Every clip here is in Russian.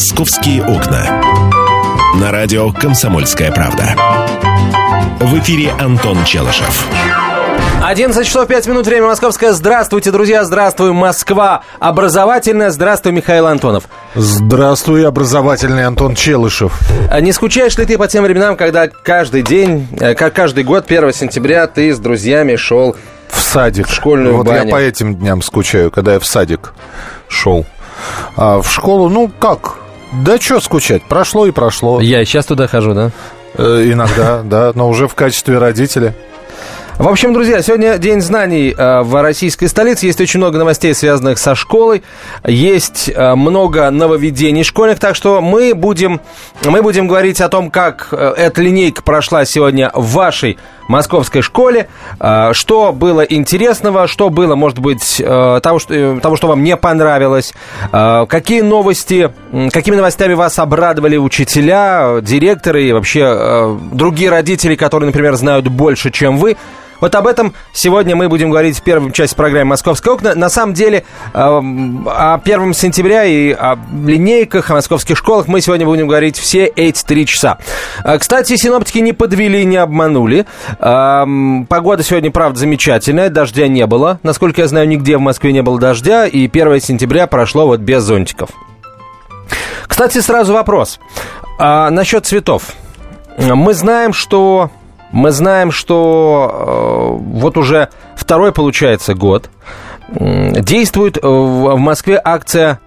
«Московские окна». На радио «Комсомольская правда». В эфире Антон Челышев. 11 часов 5 минут, время московское. Здравствуйте, друзья, здравствуй, Москва. Образовательная, здравствуй, Михаил Антонов. Здравствуй, образовательный Антон Челышев. А не скучаешь ли ты по тем временам, когда каждый день, э, как каждый год, 1 сентября, ты с друзьями шел в садик. В школьную вот баню. я по этим дням скучаю, когда я в садик шел. А в школу, ну как? Да что скучать? Прошло и прошло. Я и сейчас туда хожу, да? Э, иногда, да, но уже в качестве родителя. В общем, друзья, сегодня День знаний э, в российской столице. Есть очень много новостей, связанных со школой. Есть э, много нововведений школьных. Так что мы будем, мы будем говорить о том, как э, эта линейка прошла сегодня в вашей московской школе. Что было интересного, что было, может быть, того, что, того, что вам не понравилось. Какие новости, какими новостями вас обрадовали учителя, директоры и вообще другие родители, которые, например, знают больше, чем вы. Вот об этом сегодня мы будем говорить в первой части программы «Московское окна». На самом деле, э, о 1 сентября и о линейках, о московских школах мы сегодня будем говорить все эти три часа. Э, кстати, синоптики не подвели, не обманули. Э, погода сегодня, правда, замечательная, дождя не было. Насколько я знаю, нигде в Москве не было дождя, и 1 сентября прошло вот без зонтиков. Кстати, сразу вопрос. А, насчет цветов. Мы знаем, что мы знаем, что э, вот уже второй, получается, год действует в Москве акция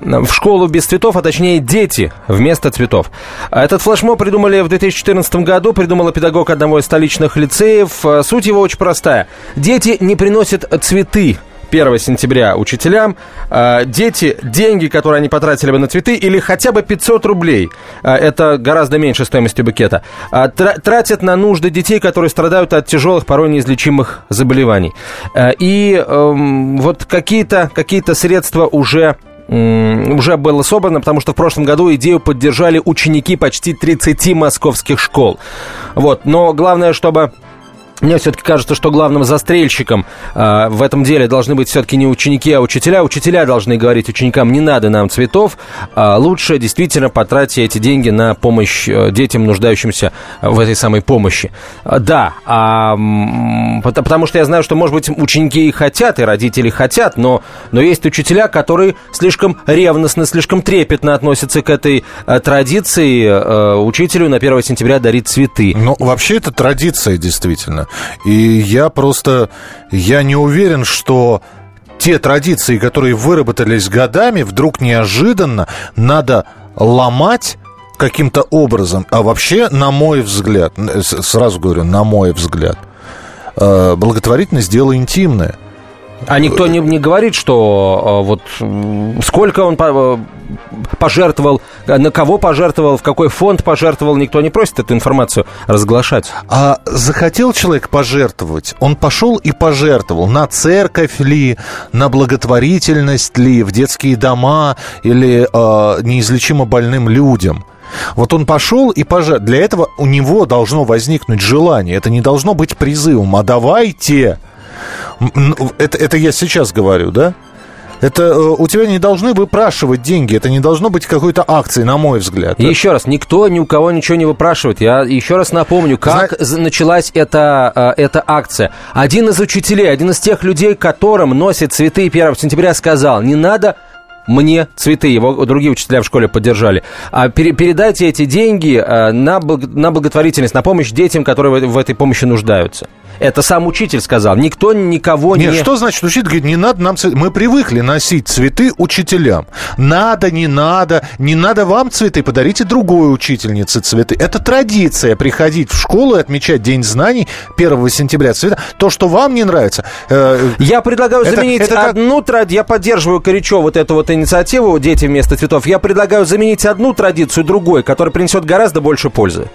в школу без цветов, а точнее дети вместо цветов. Этот флешмоб придумали в 2014 году, придумала педагог одного из столичных лицеев. Суть его очень простая. Дети не приносят цветы 1 сентября учителям. А, дети, деньги, которые они потратили бы на цветы, или хотя бы 500 рублей, а, это гораздо меньше стоимости букета, а, тратят на нужды детей, которые страдают от тяжелых, порой неизлечимых заболеваний. И эм, вот какие-то какие средства уже уже было собрано, потому что в прошлом году идею поддержали ученики почти 30 московских школ. Вот. Но главное, чтобы мне все-таки кажется, что главным застрельщиком э, в этом деле должны быть все-таки не ученики, а учителя. Учителя должны говорить ученикам, не надо нам цветов, а лучше действительно потратьте эти деньги на помощь э, детям, нуждающимся в этой самой помощи. А, да, а, потому что я знаю, что, может быть, ученики и хотят, и родители хотят, но, но есть учителя, которые слишком ревностно, слишком трепетно относятся к этой э, традиции э, учителю на 1 сентября дарить цветы. Ну, вообще это традиция, действительно. И я просто, я не уверен, что те традиции, которые выработались годами, вдруг неожиданно надо ломать каким-то образом. А вообще, на мой взгляд, сразу говорю, на мой взгляд, э, благотворительность дело интимное. А никто не, не говорит, что э, вот сколько он э, пожертвовал, на кого пожертвовал, в какой фонд пожертвовал, никто не просит эту информацию разглашать. А захотел человек пожертвовать, он пошел и пожертвовал на церковь ли, на благотворительность ли, в детские дома или э, неизлечимо больным людям. Вот он пошел и пожертвовал. Для этого у него должно возникнуть желание. Это не должно быть призывом. А давайте это, это я сейчас говорю, да? Это э, у тебя не должны выпрашивать деньги, это не должно быть какой-то акции, на мой взгляд. И еще раз, никто ни у кого ничего не выпрашивает. Я еще раз напомню, как Зна... началась эта, э, эта акция. Один из учителей, один из тех людей, которым носят цветы 1 сентября, сказал, не надо мне цветы, его другие учителя в школе поддержали. А пере, передайте эти деньги э, на, на благотворительность, на помощь детям, которые в, в этой помощи нуждаются. Это сам учитель сказал. Никто никого Нет, не... что значит учитель говорит, не надо нам цветы. Мы привыкли носить цветы учителям. Надо, не надо. Не надо вам цветы, подарите другой учительнице цветы. Это традиция приходить в школу и отмечать День знаний 1 сентября цвета. То, что вам не нравится... Э, я предлагаю это, заменить это одну как... традицию. Я поддерживаю горячо вот эту вот инициативу «Дети вместо цветов». Я предлагаю заменить одну традицию другой, которая принесет гораздо больше пользы.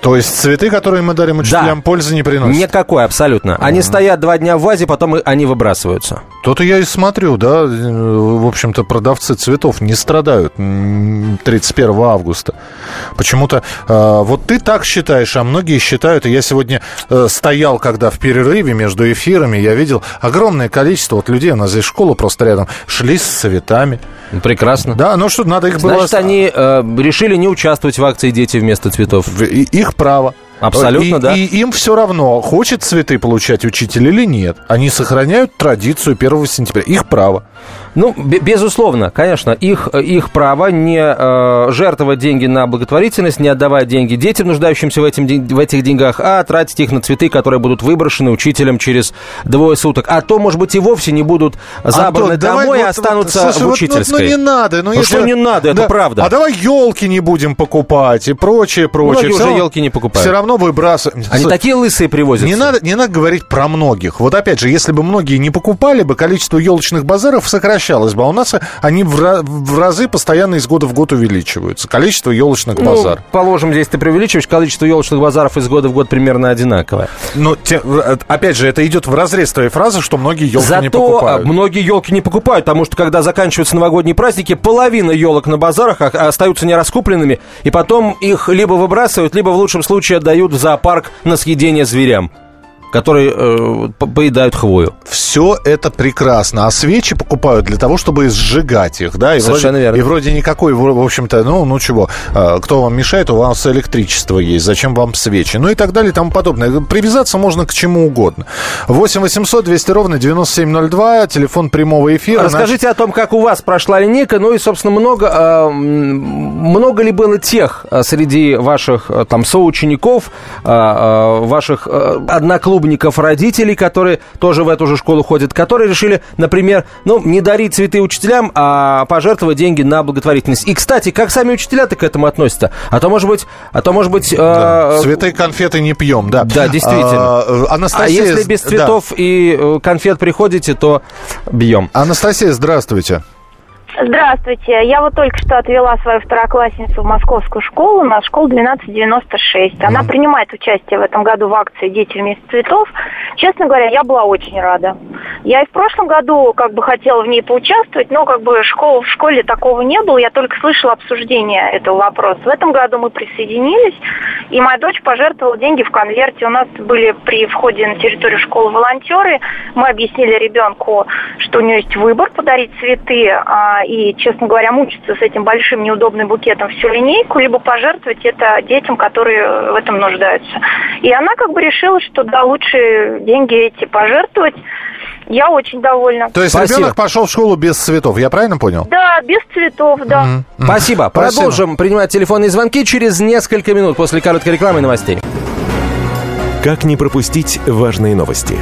То есть цветы, которые мы дарим учителям, да. пользы не приносят? Никакой, абсолютно. Они mm-hmm. стоят два дня в вазе, потом они выбрасываются. То-то я и смотрю, да, в общем-то, продавцы цветов не страдают 31 августа. Почему-то э, вот ты так считаешь, а многие считают, и я сегодня э, стоял, когда в перерыве между эфирами, я видел огромное количество вот людей, у нас здесь школа просто рядом, шли с цветами. Прекрасно. Да, ну что, надо их было... Значит, они э, решили не участвовать в акции «Дети вместо цветов». Их право. Абсолютно, и, да. И им все равно, хочет цветы получать учитель или нет. Они сохраняют традицию 1 сентября. Их право. Ну, безусловно, конечно, их, их право не э, жертвовать деньги на благотворительность, не отдавать деньги детям, нуждающимся в, этим, в этих деньгах, а тратить их на цветы, которые будут выброшены учителем через двое суток. А то, может быть, и вовсе не будут забраны Антон, домой и вот, останутся вот, слушай, в учительской. Вот, ну, ну, не надо. Ну, ну если... что не надо, это да. правда. А давай елки не будем покупать и прочее, прочее. Многие все уже елки не покупают. Все равно выбрасываем. Они такие лысые привозят. Не надо, не надо говорить про многих. Вот опять же, если бы многие не покупали бы, количество елочных базаров сокращалось бы. А у нас они в, в разы постоянно из года в год увеличиваются. Количество елочных ну, базаров. Положим, здесь ты преувеличиваешь, количество елочных базаров из года в год примерно одинаковое. Но, те, опять же, это идет в разрез твоей фразы, что многие елки Зато не покупают. многие елки не покупают, потому что когда заканчиваются новогодние праздники, половина елок на базарах остаются нераскупленными, и потом их либо выбрасывают, либо в лучшем случае отдают в зоопарк на съедение зверям которые э, поедают хвою. Все это прекрасно. А свечи покупают для того, чтобы сжигать их, да? И Совершенно вроде, верно. И вроде никакой, в общем-то, ну, ну чего, кто вам мешает, у вас электричество есть, зачем вам свечи? Ну и так далее и тому подобное. Привязаться можно к чему угодно. 8 800 200 ровно 9702, телефон прямого эфира. Расскажите наш... о том, как у вас прошла линейка, ну и, собственно, много, э, много ли было тех среди ваших там соучеников, э, ваших одноклубников, клубников родителей, которые тоже в эту же школу ходят, которые решили, например, ну, не дарить цветы учителям, а пожертвовать деньги на благотворительность. И, кстати, как сами учителя-то к этому относятся? А то, может быть... А то, может быть да. э... Цветы и конфеты не пьем, да. Да, действительно. А, Анастасия... а если без цветов да. и конфет приходите, то бьем. Анастасия, здравствуйте. Здравствуйте. Я вот только что отвела свою второклассницу в московскую школу, на школу 1296. Она mm. принимает участие в этом году в акции «Дети вместо цветов». Честно говоря, я была очень рада. Я и в прошлом году как бы хотела в ней поучаствовать, но как бы школ, в школе такого не было, я только слышала обсуждение этого вопроса. В этом году мы присоединились, и моя дочь пожертвовала деньги в конверте. У нас были при входе на территорию школы волонтеры, мы объяснили ребенку, что у нее есть выбор подарить цветы, и, честно говоря, мучиться с этим большим неудобным букетом всю линейку, либо пожертвовать это детям, которые в этом нуждаются. И она как бы решила, что да, лучше деньги эти пожертвовать. Я очень довольна. То есть Спасибо. ребенок пошел в школу без цветов, я правильно понял? Да, без цветов, да. Mm-hmm. Спасибо. Спасибо. Продолжим принимать телефонные звонки через несколько минут после короткой рекламы и новостей. Как не пропустить важные новости?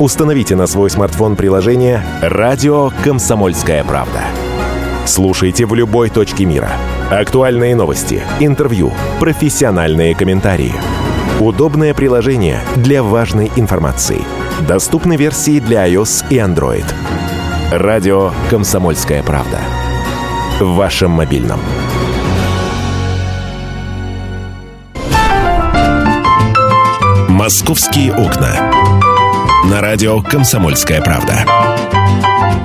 Установите на свой смартфон приложение «Радио Комсомольская правда». Слушайте в любой точке мира. Актуальные новости, интервью, профессиональные комментарии. Удобное приложение для важной информации. Доступны версии для iOS и Android. Радио «Комсомольская правда». В вашем мобильном. «Московские окна». На радио «Комсомольская правда».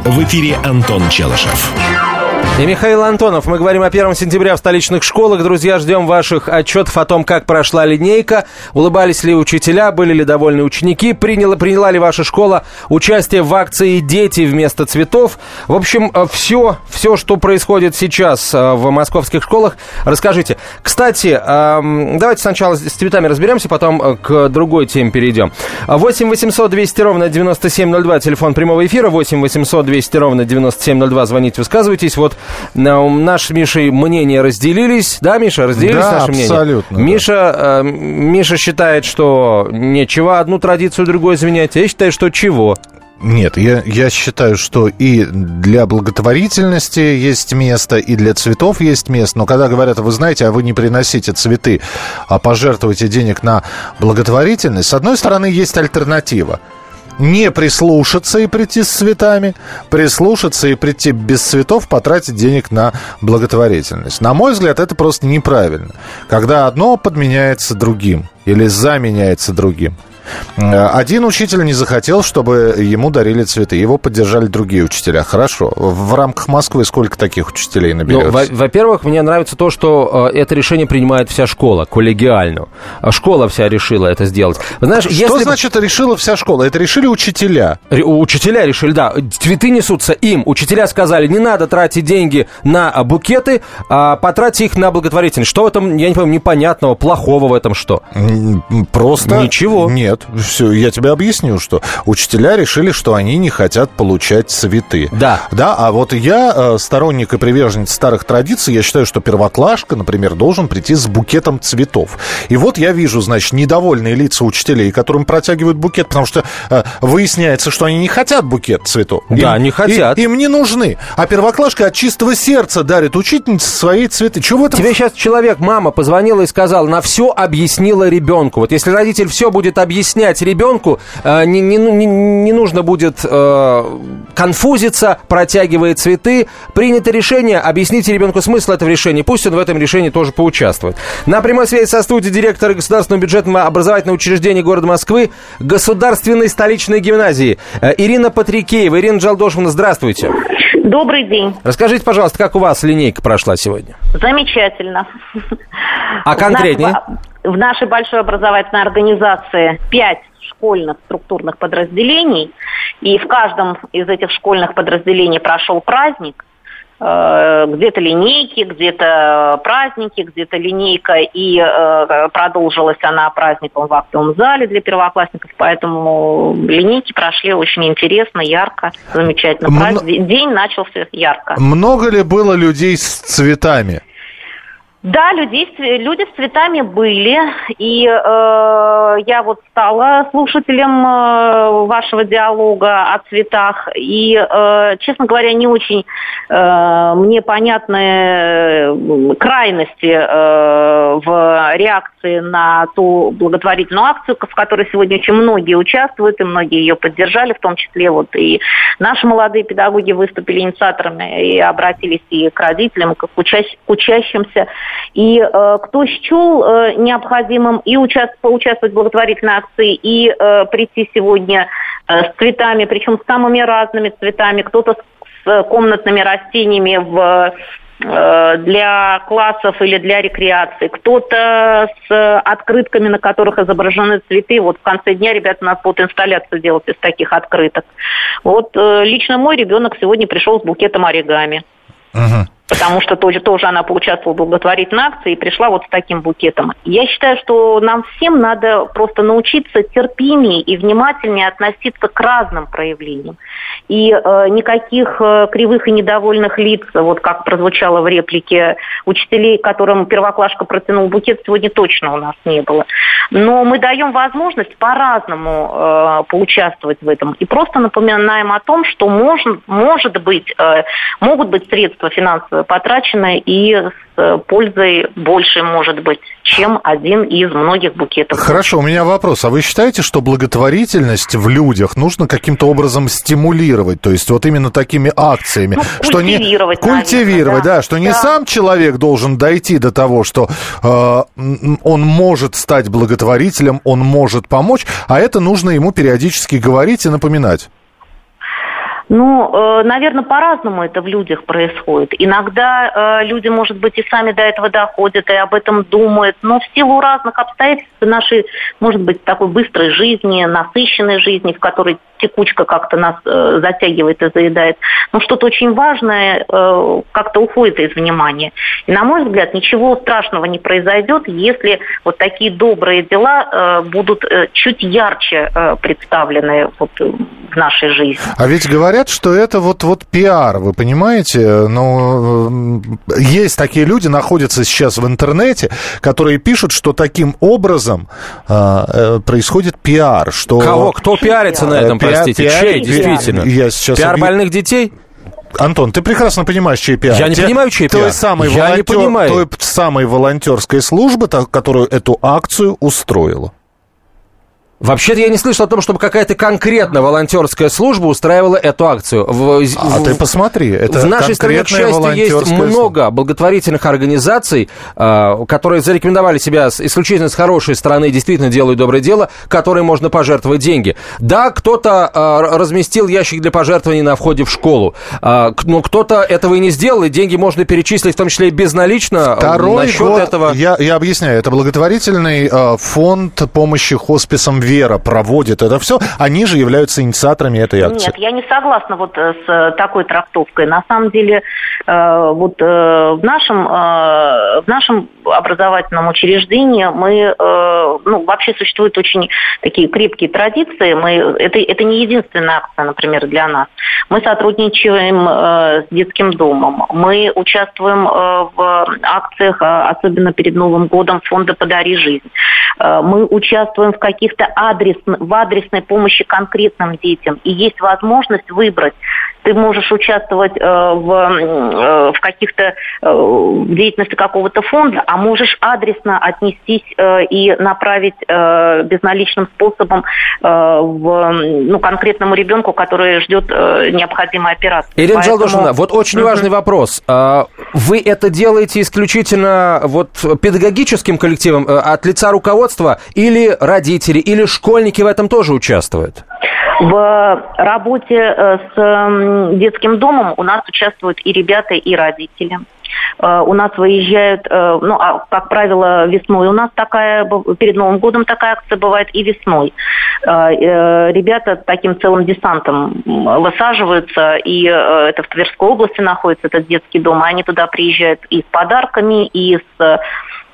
В эфире Антон Челышев. И Михаил Антонов. Мы говорим о 1 сентября в столичных школах. Друзья, ждем ваших отчетов о том, как прошла линейка. Улыбались ли учителя, были ли довольны ученики, приняла, приняла ли ваша школа участие в акции «Дети вместо цветов». В общем, все, все, что происходит сейчас в московских школах, расскажите. Кстати, давайте сначала с цветами разберемся, потом к другой теме перейдем. 8 800 200 ровно 9702, телефон прямого эфира. 8 800 200 ровно 9702, звоните, высказывайтесь. Вот наш с Мишей мнения разделились. Да, Миша, разделились да, наши мнения? абсолютно. Миша, э, Миша считает, что нечего одну традицию другой изменять. Я считаю, что чего? Нет, я, я считаю, что и для благотворительности есть место, и для цветов есть место. Но когда говорят, вы знаете, а вы не приносите цветы, а пожертвуйте денег на благотворительность, с одной стороны, есть альтернатива не прислушаться и прийти с цветами, прислушаться и прийти без цветов, потратить денег на благотворительность. На мой взгляд, это просто неправильно. Когда одно подменяется другим или заменяется другим. Э, один учитель не захотел, чтобы ему дарили цветы. Его поддержали другие учителя. Хорошо. В рамках Москвы сколько таких учителей наберется? Ну, во-первых, мне нравится то, что э, это решение принимает вся школа, коллегиально. А школа вся решила это сделать. Знаешь, что если... значит решила вся школа? Это решили учителя? Ре- учителя решили, да. Цветы несутся им. Учителя сказали, не надо тратить деньги на букеты, а потратьте их на благотворительность. Что в этом, я не понимаю, непонятного, плохого в этом что? Просто... Ничего. Нет, все, я тебе объясню, что учителя решили, что они не хотят получать цветы. Да. Да, а вот я э, сторонник и приверженец старых традиций, я считаю, что первоклашка, например, должен прийти с букетом цветов. И вот я вижу, значит, недовольные лица учителей, которым протягивают букет, потому что э, выясняется, что они не хотят букет цветов. Да, им, не хотят. Им, им не нужны. А первоклашка от чистого сердца дарит учительнице свои цветы. Чего в этом? Тебе сейчас человек, мама, позвонила и сказала, на все объяснила ребенку. Вот если родитель все будет объяснять ребенку, э, не, не, не, не нужно будет э, конфузиться, протягивая цветы. Принято решение, объясните ребенку смысл этого решения. Пусть он в этом решении тоже поучаствует. На прямой связи со студией директора Государственного бюджетного образовательного учреждения города Москвы Государственной столичной гимназии э, Ирина Патрикеева. Ирина Джалдошевна, здравствуйте. Добрый день. Расскажите, пожалуйста, как у вас линейка прошла сегодня? Замечательно. А конкретнее? В нашей большой образовательной организации пять школьных структурных подразделений, и в каждом из этих школьных подразделений прошел праздник. Э, где-то линейки, где-то праздники, где-то линейка, и э, продолжилась она праздником в актовом зале для первоклассников, поэтому линейки прошли очень интересно, ярко, замечательно. Праздник, День начался ярко. Много ли было людей с цветами? Да, людей, люди с цветами были, и э, я вот стала слушателем э, вашего диалога о цветах, и, э, честно говоря, не очень э, мне понятны э, крайности э, в реакции на ту благотворительную акцию, в которой сегодня очень многие участвуют, и многие ее поддержали, в том числе вот и наши молодые педагоги выступили инициаторами и обратились и к родителям, и к, учащ- к учащимся. И э, кто счел э, необходимым и участ, поучаствовать в благотворительной акции, и э, прийти сегодня э, с цветами, причем с самыми разными цветами, кто-то с, с комнатными растениями в э, для классов или для рекреации, кто-то с открытками, на которых изображены цветы. Вот в конце дня ребята у нас будут инсталляцию делать из таких открыток. Вот э, лично мой ребенок сегодня пришел с букетом оригами. Uh-huh потому что тоже, тоже она поучаствовала в благотворительной акции и пришла вот с таким букетом. Я считаю, что нам всем надо просто научиться терпимее и внимательнее относиться к разным проявлениям. И э, никаких э, кривых и недовольных лиц, вот как прозвучало в реплике учителей, которым первоклашка протянул букет, сегодня точно у нас не было. Но мы даем возможность по-разному э, поучаствовать в этом. И просто напоминаем о том, что может, может быть, э, могут быть средства финансовые потрачено и с э, пользой больше, может быть, чем один из многих букетов. Хорошо, у меня вопрос. А вы считаете, что благотворительность в людях нужно каким-то образом стимулировать? То есть вот именно такими акциями? Ну, что культивировать, не, Культивировать, да. да. Что не сам человек должен дойти до того, что э, он может стать благотворителем, он может помочь, а это нужно ему периодически говорить и напоминать. Ну, э, наверное, по-разному это в людях происходит. Иногда э, люди, может быть, и сами до этого доходят, и об этом думают, но в силу разных обстоятельств нашей, может быть, такой быстрой жизни, насыщенной жизни, в которой текучка как-то нас э, затягивает и заедает, но что-то очень важное э, как-то уходит из внимания. И, на мой взгляд, ничего страшного не произойдет, если вот такие добрые дела э, будут э, чуть ярче э, представлены вот, в нашей жизни. А ведь говорят, что это вот, вот пиар, вы понимаете? Ну, есть такие люди, находятся сейчас в интернете, которые пишут, что таким образом э, э происходит пиар. Что... Кого? Кто пиарится на этом? Простите, пиар, чей, действительно? Я сейчас Пиар объ... больных детей? Антон, ты прекрасно понимаешь, чей пиар. Я не Те, понимаю, чей пиар. Той самой, Я волонтер, не понимаю. той самой волонтерской службы, которую эту акцию устроила. Вообще-то я не слышал о том, чтобы какая-то конкретная волонтерская служба устраивала эту акцию. В, а в, ты посмотри, это В нашей стране, к счастью, есть много благотворительных организаций, э, которые зарекомендовали себя исключительно с хорошей стороны, действительно делают доброе дело, которые можно пожертвовать деньги. Да, кто-то э, разместил ящик для пожертвований на входе в школу, э, но кто-то этого и не сделал, и деньги можно перечислить, в том числе и безналично Второй на счет год, этого. Я, я объясняю, это благотворительный э, фонд помощи хосписам Вера проводит это все, они же являются инициаторами этой акции. Нет, я не согласна вот э, с э, такой трактовкой. На самом деле, э, вот в нашем, в нашем образовательном учреждении мы, ну, вообще существуют очень такие крепкие традиции. Мы, это, это не единственная акция, например, для нас. Мы сотрудничаем с детским домом. Мы участвуем в акциях, особенно перед Новым годом, фонда «Подари жизнь». Мы участвуем в каких-то адрес, в адресной помощи конкретным детям. И есть возможность выбрать. Ты можешь участвовать э, в, э, в каких-то э, в деятельности какого-то фонда, а можешь адресно отнестись и направить безналичным способом в, ну, конкретному ребенку, который ждет необходимой операции. Ирина Поэтому... Жалдушина, вот очень важный вопрос. А, вы это делаете исключительно вот педагогическим коллективом от лица руководства или родители, или школьники в этом тоже участвуют? В работе э, с детским домом у нас участвуют и ребята, и родители. Э, у нас выезжают, э, ну, а, как правило, весной у нас такая, перед Новым годом такая акция бывает и весной. Ребята таким целым десантом высаживаются, и это в Тверской области находится этот детский дом, и они туда приезжают и с подарками, и с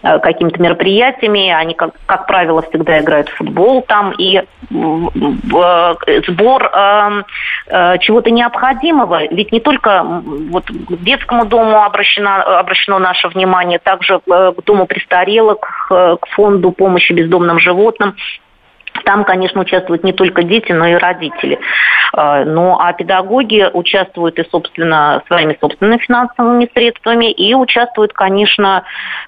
какими-то мероприятиями. Они, как, как правило, всегда играют в футбол там. И э, сбор э, э, чего-то необходимого, ведь не только вот, к детскому дому обращено, обращено наше внимание, также к дому престарелых, к фонду помощи бездомным животным. Там, конечно, участвуют не только дети, но и родители. А, ну, а педагоги участвуют и, собственно, своими собственными финансовыми средствами, и участвуют, конечно,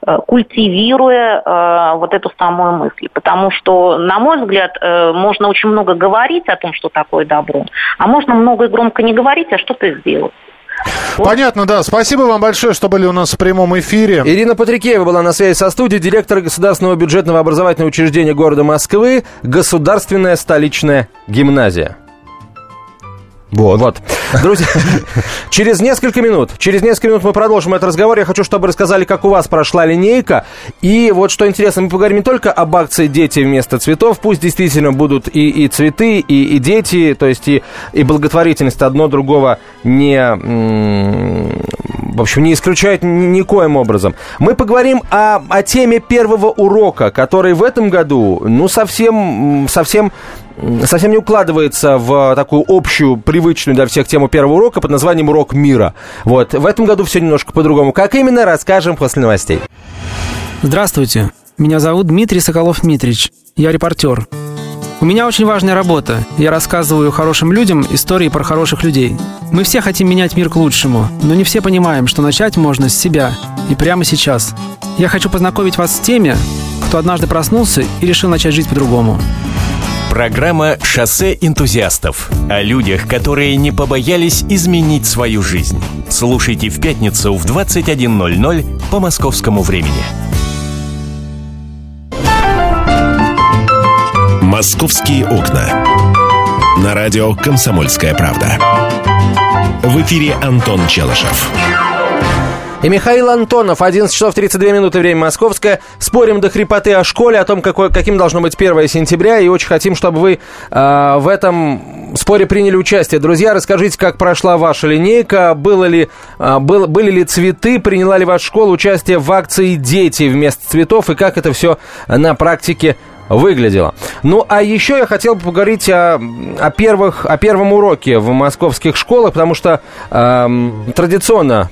э, культивируя э, вот эту самую мысль. Потому что, на мой взгляд, э, можно очень много говорить о том, что такое добро, а можно много и громко не говорить, а что-то сделать. Понятно, да. Спасибо вам большое, что были у нас в прямом эфире. Ирина Патрикеева была на связи со студией, директор Государственного бюджетного образовательного учреждения города Москвы, Государственная столичная гимназия. Вот. вот. Друзья, через несколько минут, через несколько минут мы продолжим этот разговор. Я хочу, чтобы рассказали, как у вас прошла линейка. И вот что интересно, мы поговорим не только об акции «Дети вместо цветов». Пусть действительно будут и, и цветы, и, и дети, то есть и, и благотворительность одно другого не, в общем, не исключает никоим образом. Мы поговорим о, о теме первого урока, который в этом году, ну, совсем, совсем совсем не укладывается в такую общую, привычную для всех тему первого урока под названием «Урок мира». Вот. В этом году все немножко по-другому. Как именно, расскажем после новостей. Здравствуйте. Меня зовут Дмитрий Соколов-Митрич. Я репортер. У меня очень важная работа. Я рассказываю хорошим людям истории про хороших людей. Мы все хотим менять мир к лучшему, но не все понимаем, что начать можно с себя и прямо сейчас. Я хочу познакомить вас с теми, кто однажды проснулся и решил начать жить по-другому. Программа «Шоссе энтузиастов» о людях, которые не побоялись изменить свою жизнь. Слушайте в пятницу в 21.00 по московскому времени. «Московские окна». На радио «Комсомольская правда». В эфире Антон Челышев. И Михаил Антонов, 11 часов 32 минуты, время московское. Спорим до хрипоты о школе, о том, какой, каким должно быть 1 сентября. И очень хотим, чтобы вы э, в этом споре приняли участие. Друзья, расскажите, как прошла ваша линейка, было ли, э, был, были ли цветы, приняла ли ваша школа участие в акции «Дети вместо цветов» и как это все на практике выглядело. Ну, а еще я хотел бы поговорить о, о, первых, о первом уроке в московских школах, потому что э, традиционно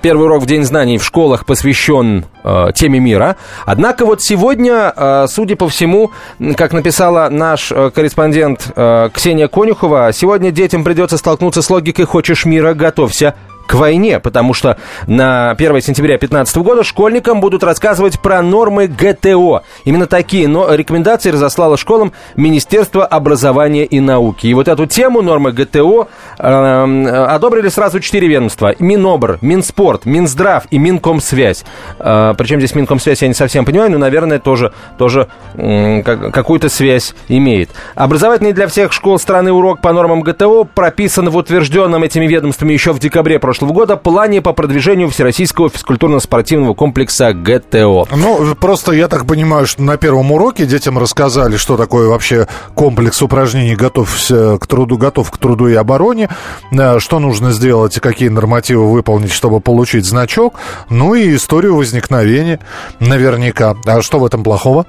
первый урок в День знаний в школах посвящен э, теме мира. Однако вот сегодня, э, судя по всему, как написала наш э, корреспондент э, Ксения Конюхова, сегодня детям придется столкнуться с логикой «хочешь мира, готовься к войне, потому что на 1 сентября 2015 года школьникам будут рассказывать про нормы ГТО. Именно такие но рекомендации разослало школам Министерство образования и науки. И вот эту тему нормы ГТО э, одобрили сразу четыре ведомства. Минобр, Минспорт, Минздрав и Минкомсвязь. Э, причем здесь Минкомсвязь я не совсем понимаю, но, наверное, тоже, тоже э, какую-то связь имеет. Образовательный для всех школ страны урок по нормам ГТО прописан в утвержденном этими ведомствами еще в декабре прошлого года плане по продвижению Всероссийского физкультурно-спортивного комплекса ГТО. Ну, просто я так понимаю, что на первом уроке детям рассказали, что такое вообще комплекс упражнений «Готовься к труду, готов к труду и обороне», э, что нужно сделать и какие нормативы выполнить, чтобы получить значок, ну и историю возникновения наверняка. А что в этом плохого?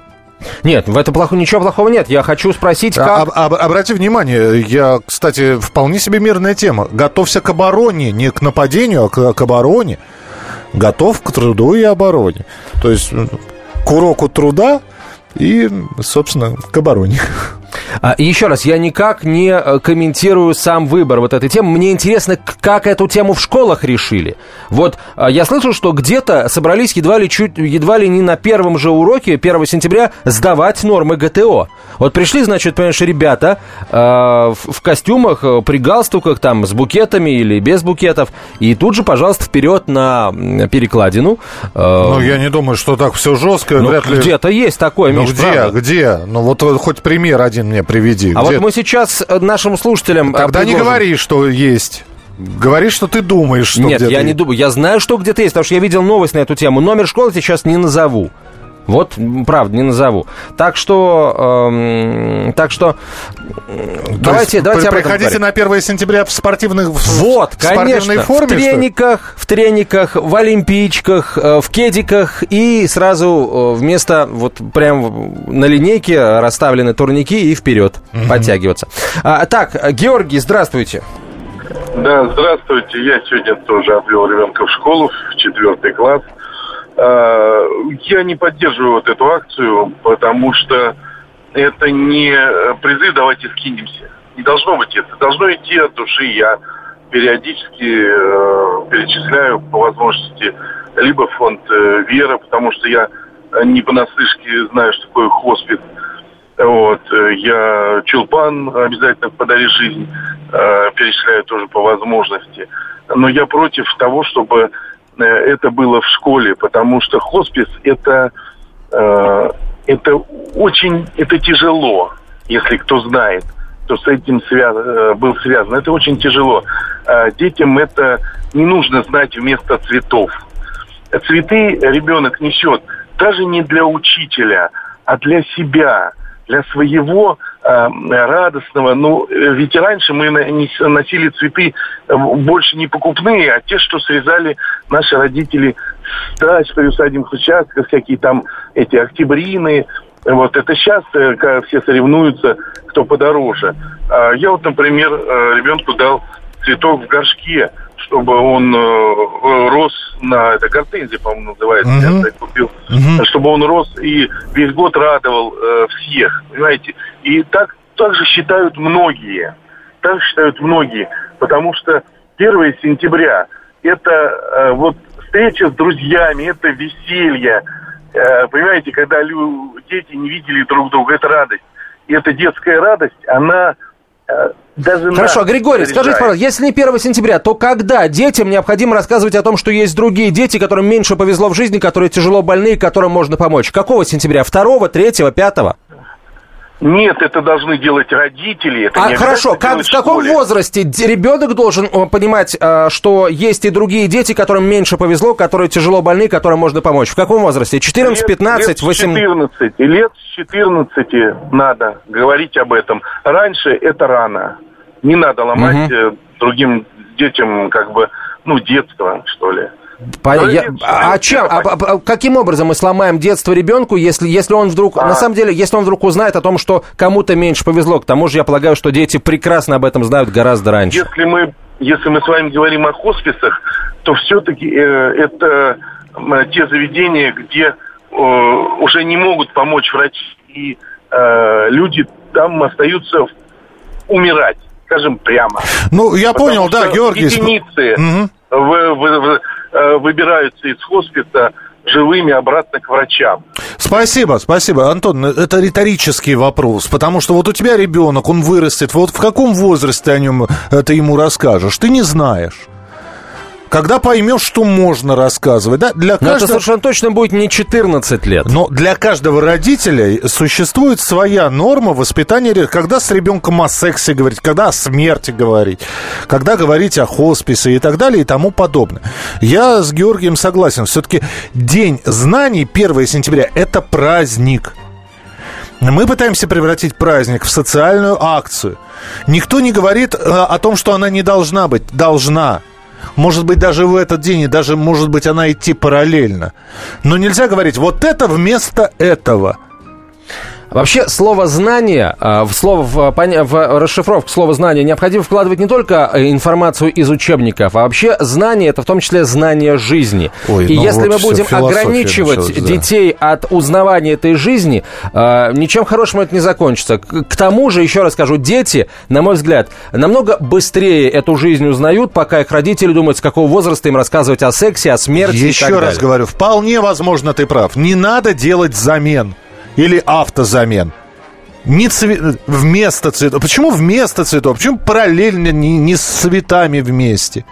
Нет, в этом плохо, ничего плохого нет. Я хочу спросить, как... Об, об, обрати внимание, я, кстати, вполне себе мирная тема. Готовься к обороне, не к нападению, а к, к обороне. Готов к труду и обороне. То есть к уроку труда и, собственно, к обороне. А, еще раз, я никак не э, комментирую сам выбор вот этой темы. Мне интересно, как эту тему в школах решили. Вот а, я слышал, что где-то собрались едва ли, чуть, едва ли не на первом же уроке 1 сентября сдавать нормы ГТО. Вот пришли, значит, понимаешь, ребята э, в, костюмах, э, при галстуках, там, с букетами или без букетов, и тут же, пожалуйста, вперед на перекладину. Э, ну, я не думаю, что так все жестко. Ну, ли... где-то есть такое, ну, Миш, где, правда? где? Ну, вот хоть пример один мне приведи. А где... вот мы сейчас э, нашим слушателям... Э, Тогда предложим... не говори, что есть. Говори, что ты думаешь, что Нет, я ты... не думаю. Я знаю, что где-то есть, потому что я видел новость на эту тему. Номер школы сейчас не назову. Вот, правда, не назову. Так что, эм, так что, давайте, давайте при, Приходите на 1 сентября в спортивных вот, в конечно, форме, в трениках, в трениках, в олимпийчиках, э, в кедиках и сразу э, вместо вот прям на линейке расставлены турники и вперед угу. подтягиваться. А, так, Георгий, здравствуйте. Да, здравствуйте. Я сегодня тоже отвел ребенка в школу в четвертый класс. Э, я не поддерживаю вот эту акцию, потому что это не призыв «давайте скинемся». Не должно быть это. Должно идти от души. Я периодически э, перечисляю по возможности либо фонд э, «Вера», потому что я не понаслышке знаю, что такое хоспис. Вот. Я Чулпан обязательно «Подари жизнь» перечисляю тоже по возможности. Но я против того, чтобы Э, это было в школе, потому что хоспис это, э, это очень это тяжело, если кто знает, кто с этим связ, э, был связан. Это очень тяжело. Э, детям это не нужно знать вместо цветов. Цветы ребенок несет даже не для учителя, а для себя – для своего э, радостного. Ну, ведь раньше мы носили цветы э, больше не покупные, а те, что срезали наши родители с дач, приусадебных участках, всякие там эти октябрины. Вот это сейчас э, все соревнуются, кто подороже. А я вот, например, э, ребенку дал цветок в горшке – чтобы он э, рос на... Это гортензия, по-моему, называется. Uh-huh. Я купил. Uh-huh. Чтобы он рос и весь год радовал э, всех, понимаете? И так, так же считают многие. Так считают многие. Потому что 1 сентября это э, вот встреча с друзьями, это веселье. Э, понимаете, когда лю- дети не видели друг друга, это радость. И эта детская радость, она э, даже Хорошо, Григорий, скажите, пожалуйста, если не 1 сентября, то когда детям необходимо рассказывать о том, что есть другие дети, которым меньше повезло в жизни, которые тяжело больны, которым можно помочь? Какого сентября? Второго, третьего, пятого? Нет, это должны делать родители. Это а хорошо, как, в каком школе. возрасте ребенок должен понимать, э, что есть и другие дети, которым меньше повезло, которые тяжело больны, которым можно помочь? В каком возрасте? 14, 15, лет 18? 14. Лет с 14 надо говорить об этом. Раньше это рано. Не надо ломать угу. другим детям как бы, ну, детство, что ли. По, я, а, а чем, а, а, каким образом мы сломаем детство ребенку, если, если он вдруг, а. на самом деле, если он вдруг узнает о том, что кому-то меньше повезло, к тому же я полагаю, что дети прекрасно об этом знают гораздо раньше. Если мы, если мы с вами говорим о хосписах, то все-таки э, это э, те заведения, где э, уже не могут помочь врачи, и э, люди там остаются умирать, скажем прямо. Ну, я Потому понял, да, Георгий. Единицы. Угу вы, вы, э, выбираются из хосписа живыми обратно к врачам. Спасибо, спасибо. Антон, это риторический вопрос, потому что вот у тебя ребенок, он вырастет, вот в каком возрасте о нем ты ему расскажешь? Ты не знаешь когда поймешь, что можно рассказывать. Да? Для каждого... это совершенно точно будет не 14 лет. Но для каждого родителя существует своя норма воспитания. Когда с ребенком о сексе говорить, когда о смерти говорить, когда говорить о хосписе и так далее и тому подобное. Я с Георгием согласен. Все-таки День знаний 1 сентября – это праздник. Мы пытаемся превратить праздник в социальную акцию. Никто не говорит э, о том, что она не должна быть. Должна. Может быть, даже в этот день, и даже, может быть, она идти параллельно. Но нельзя говорить, вот это вместо этого. Вообще, слово «знание», а, в слово, в, в расшифровку слова «знание» необходимо вкладывать не только э, информацию из учебников, а вообще знание – это в том числе знание жизни. Ой, И ну если вот мы будем ограничивать да. детей от узнавания этой жизни, а, ничем хорошим это не закончится. К тому же, еще раз скажу, дети, на мой взгляд, намного быстрее эту жизнь узнают, пока их родители думают, с какого возраста им рассказывать о сексе, о смерти Еще и так раз далее. говорю, вполне возможно, ты прав. Не надо делать замен или автозамен. Не цве... вместо цветов. Почему вместо цветов? Почему параллельно не, не с цветами вместе?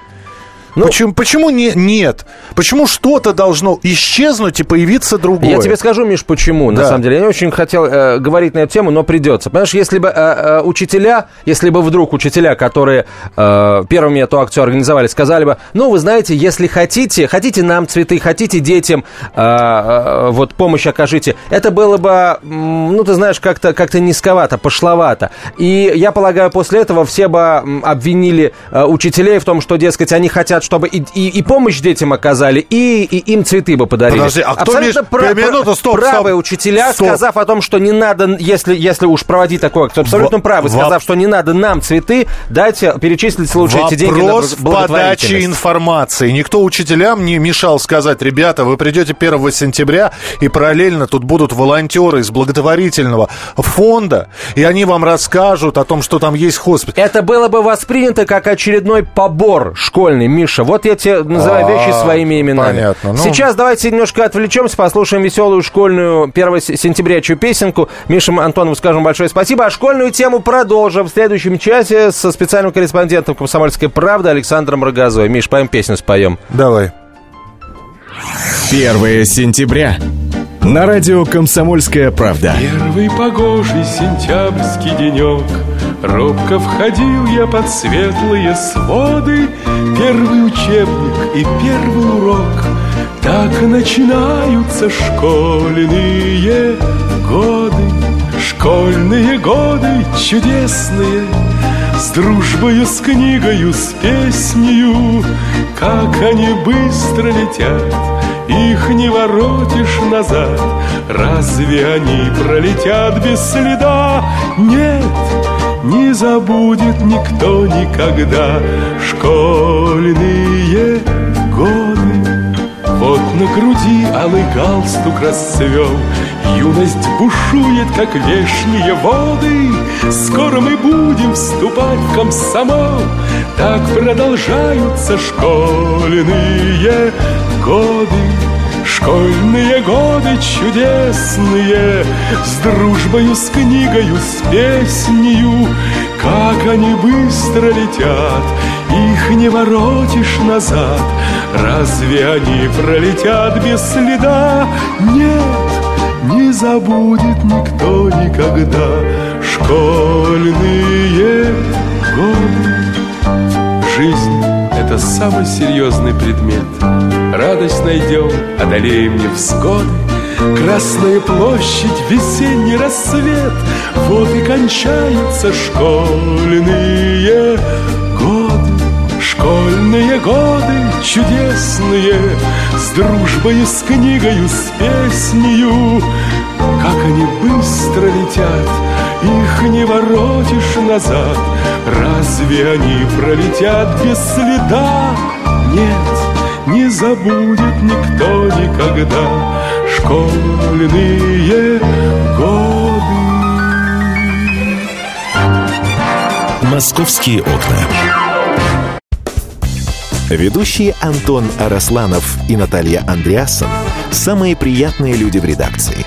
Ну, почему, почему не, нет? Почему что-то должно исчезнуть и появиться другое? Я тебе скажу, Миш, почему. Да. На самом деле, я не очень хотел э, говорить на эту тему, но придется. Понимаешь, если бы э, э, учителя, если бы вдруг учителя, которые э, первыми эту акцию организовали, сказали бы, ну, вы знаете, если хотите, хотите нам цветы, хотите детям э, э, вот помощь окажите, это было бы, ну, ты знаешь, как-то как низковато, пошловато. И я полагаю, после этого все бы обвинили э, учителей в том, что, дескать, они хотят хотят, чтобы и, и, и помощь детям оказали, и, и им цветы бы подарили. Подожди, а кто Абсолютно прав, минуту, стоп, правые стоп, учителя, стоп. сказав о том, что не надо, если, если уж проводить такую акцию, абсолютно в, правы, сказав, что не надо нам цветы, дайте перечислить случаи эти деньги на в подаче информации. Никто учителям не мешал сказать, ребята, вы придете 1 сентября, и параллельно тут будут волонтеры из благотворительного фонда, и они вам расскажут о том, что там есть хоспиталь. Это было бы воспринято как очередной побор школьный, Миш Миша. Вот я тебе называю вещи а, своими именами. Понятно. Ну... Сейчас давайте немножко отвлечемся, послушаем веселую школьную 1 сентябрячую песенку. Миша Антонову скажем большое спасибо. А школьную тему продолжим в следующем часе со специальным корреспондентом «Комсомольской правды» Александром Рогозой. Миш, поем песню споем. Давай. 1 сентября. На радио «Комсомольская правда». Первый погожий сентябрьский денек Робко входил я под светлые своды. Первый учебник и первый урок. Так начинаются школьные годы. Школьные годы чудесные. С дружбою, с книгою, с песнею Как они быстро летят. Их не воротишь назад. Разве они пролетят без следа? Нет, не забудет никто никогда Школьные годы. Вот на груди алый галстук расцвел Юность бушует, как вешние воды. Скоро мы будем вступать в комсомол. Так продолжаются школьные годы Школьные годы чудесные С дружбою, с книгою, с песнею Как они быстро летят Их не воротишь назад. Разве они пролетят без следа? Нет, не забудет никто никогда. Школьные годы Жизнь — это самый серьезный предмет. Радость найдем, одолеем невзгоды Красная площадь, весенний рассвет. Вот и кончаются школьные годы. Школьные годы чудесные. С дружбой, с книгою, с песнею Как они быстро летят Их не воротишь назад Разве они пролетят без следа? Нет, не забудет никто никогда школьные годы. Московские окна. Ведущие Антон Арасланов и Наталья Андреасон – самые приятные люди в редакции.